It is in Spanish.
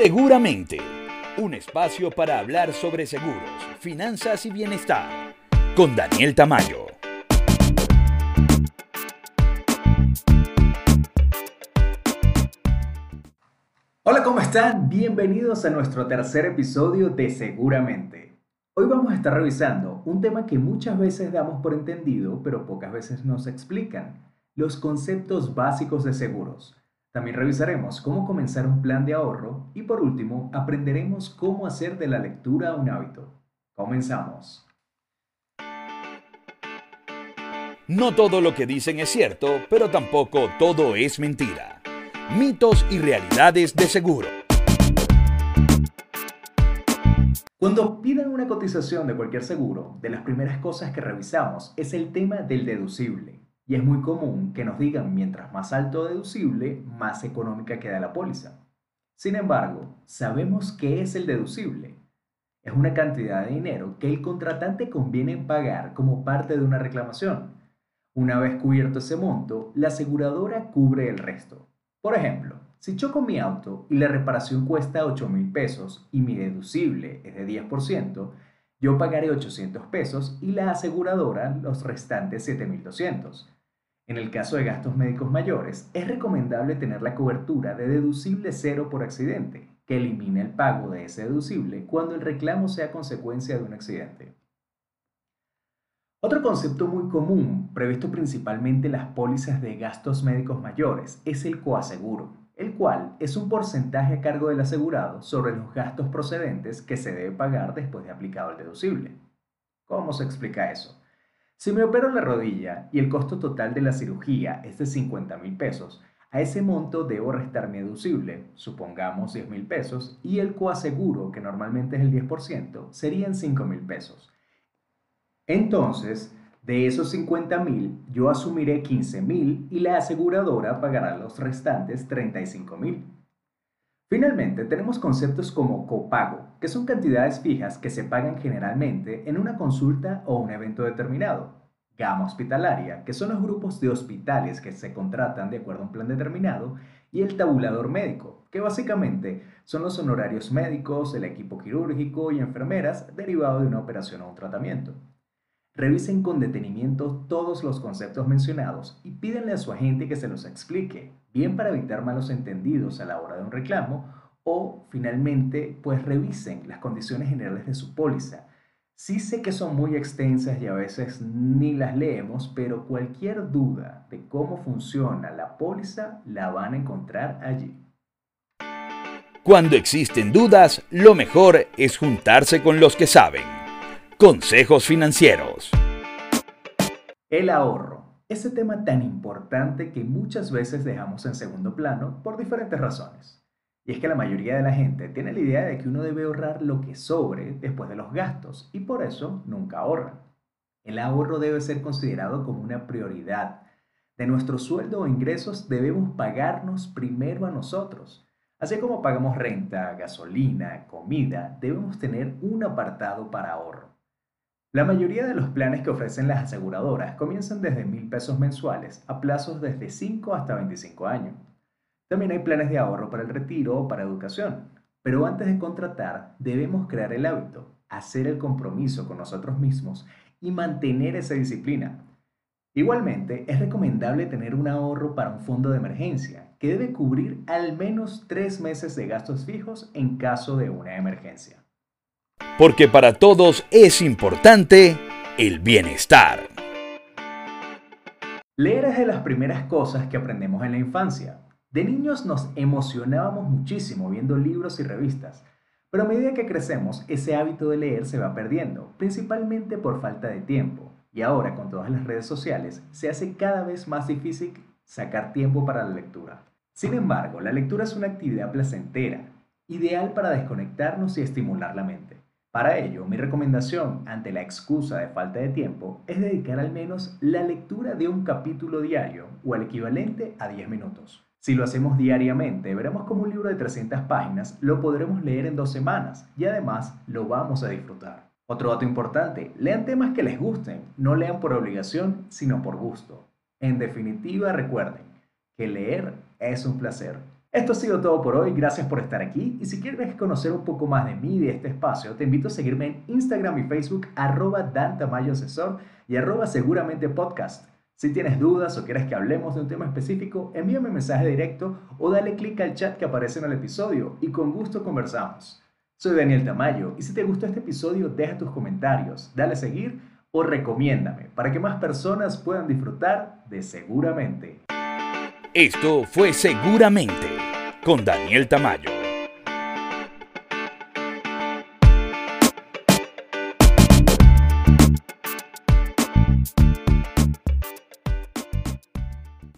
Seguramente, un espacio para hablar sobre seguros, finanzas y bienestar, con Daniel Tamayo. Hola, ¿cómo están? Bienvenidos a nuestro tercer episodio de Seguramente. Hoy vamos a estar revisando un tema que muchas veces damos por entendido, pero pocas veces nos explican, los conceptos básicos de seguros. También revisaremos cómo comenzar un plan de ahorro y por último aprenderemos cómo hacer de la lectura un hábito. Comenzamos. No todo lo que dicen es cierto, pero tampoco todo es mentira. Mitos y realidades de seguro. Cuando pidan una cotización de cualquier seguro, de las primeras cosas que revisamos es el tema del deducible. Y es muy común que nos digan mientras más alto deducible, más económica queda la póliza. Sin embargo, sabemos qué es el deducible. Es una cantidad de dinero que el contratante conviene pagar como parte de una reclamación. Una vez cubierto ese monto, la aseguradora cubre el resto. Por ejemplo, si choco mi auto y la reparación cuesta 8 mil pesos y mi deducible es de 10%, yo pagaré 800 pesos y la aseguradora los restantes 7.200. En el caso de gastos médicos mayores, es recomendable tener la cobertura de deducible cero por accidente, que elimine el pago de ese deducible cuando el reclamo sea consecuencia de un accidente. Otro concepto muy común, previsto principalmente en las pólizas de gastos médicos mayores, es el coaseguro, el cual es un porcentaje a cargo del asegurado sobre los gastos procedentes que se debe pagar después de aplicado el deducible. ¿Cómo se explica eso? Si me opero la rodilla y el costo total de la cirugía es de 50 mil pesos, a ese monto debo restar mi deducible, supongamos 10 mil pesos, y el coaseguro, que normalmente es el 10%, serían 5 mil pesos. Entonces, de esos 50 mil, yo asumiré 15 mil y la aseguradora pagará los restantes 35 mil. Finalmente, tenemos conceptos como copago, que son cantidades fijas que se pagan generalmente en una consulta o un evento determinado. Gama hospitalaria, que son los grupos de hospitales que se contratan de acuerdo a un plan determinado, y el tabulador médico, que básicamente son los honorarios médicos, el equipo quirúrgico y enfermeras derivado de una operación o un tratamiento. Revisen con detenimiento todos los conceptos mencionados y pídenle a su agente que se los explique, bien para evitar malos entendidos a la hora de un reclamo o finalmente pues revisen las condiciones generales de su póliza. Sí sé que son muy extensas y a veces ni las leemos, pero cualquier duda de cómo funciona la póliza la van a encontrar allí. Cuando existen dudas, lo mejor es juntarse con los que saben. Consejos financieros. El ahorro. Ese tema tan importante que muchas veces dejamos en segundo plano por diferentes razones. Y es que la mayoría de la gente tiene la idea de que uno debe ahorrar lo que sobre después de los gastos y por eso nunca ahorra. El ahorro debe ser considerado como una prioridad. De nuestro sueldo o ingresos debemos pagarnos primero a nosotros. Así como pagamos renta, gasolina, comida, debemos tener un apartado para ahorro. La mayoría de los planes que ofrecen las aseguradoras comienzan desde mil pesos mensuales a plazos desde 5 hasta 25 años. También hay planes de ahorro para el retiro o para educación. Pero antes de contratar, debemos crear el hábito, hacer el compromiso con nosotros mismos y mantener esa disciplina. Igualmente, es recomendable tener un ahorro para un fondo de emergencia que debe cubrir al menos tres meses de gastos fijos en caso de una emergencia porque para todos es importante el bienestar. Leer es de las primeras cosas que aprendemos en la infancia. De niños nos emocionábamos muchísimo viendo libros y revistas, pero a medida que crecemos ese hábito de leer se va perdiendo, principalmente por falta de tiempo. Y ahora con todas las redes sociales se hace cada vez más difícil sacar tiempo para la lectura. Sin embargo, la lectura es una actividad placentera, ideal para desconectarnos y estimular la mente. Para ello, mi recomendación ante la excusa de falta de tiempo es dedicar al menos la lectura de un capítulo diario o el equivalente a 10 minutos. Si lo hacemos diariamente, veremos como un libro de 300 páginas lo podremos leer en dos semanas y además lo vamos a disfrutar. Otro dato importante, lean temas que les gusten, no lean por obligación, sino por gusto. En definitiva, recuerden que leer es un placer Esto ha sido todo por hoy, gracias por estar aquí y si quieres conocer un poco más de mí y de este espacio, te invito a seguirme en Instagram y Facebook arroba Dantamayo Asesor y arroba seguramente podcast. Si tienes dudas o quieres que hablemos de un tema específico, envíame un mensaje directo o dale clic al chat que aparece en el episodio y con gusto conversamos. Soy Daniel Tamayo y si te gustó este episodio deja tus comentarios, dale a seguir o recomiéndame para que más personas puedan disfrutar de Seguramente. Esto fue Seguramente con Daniel Tamayo.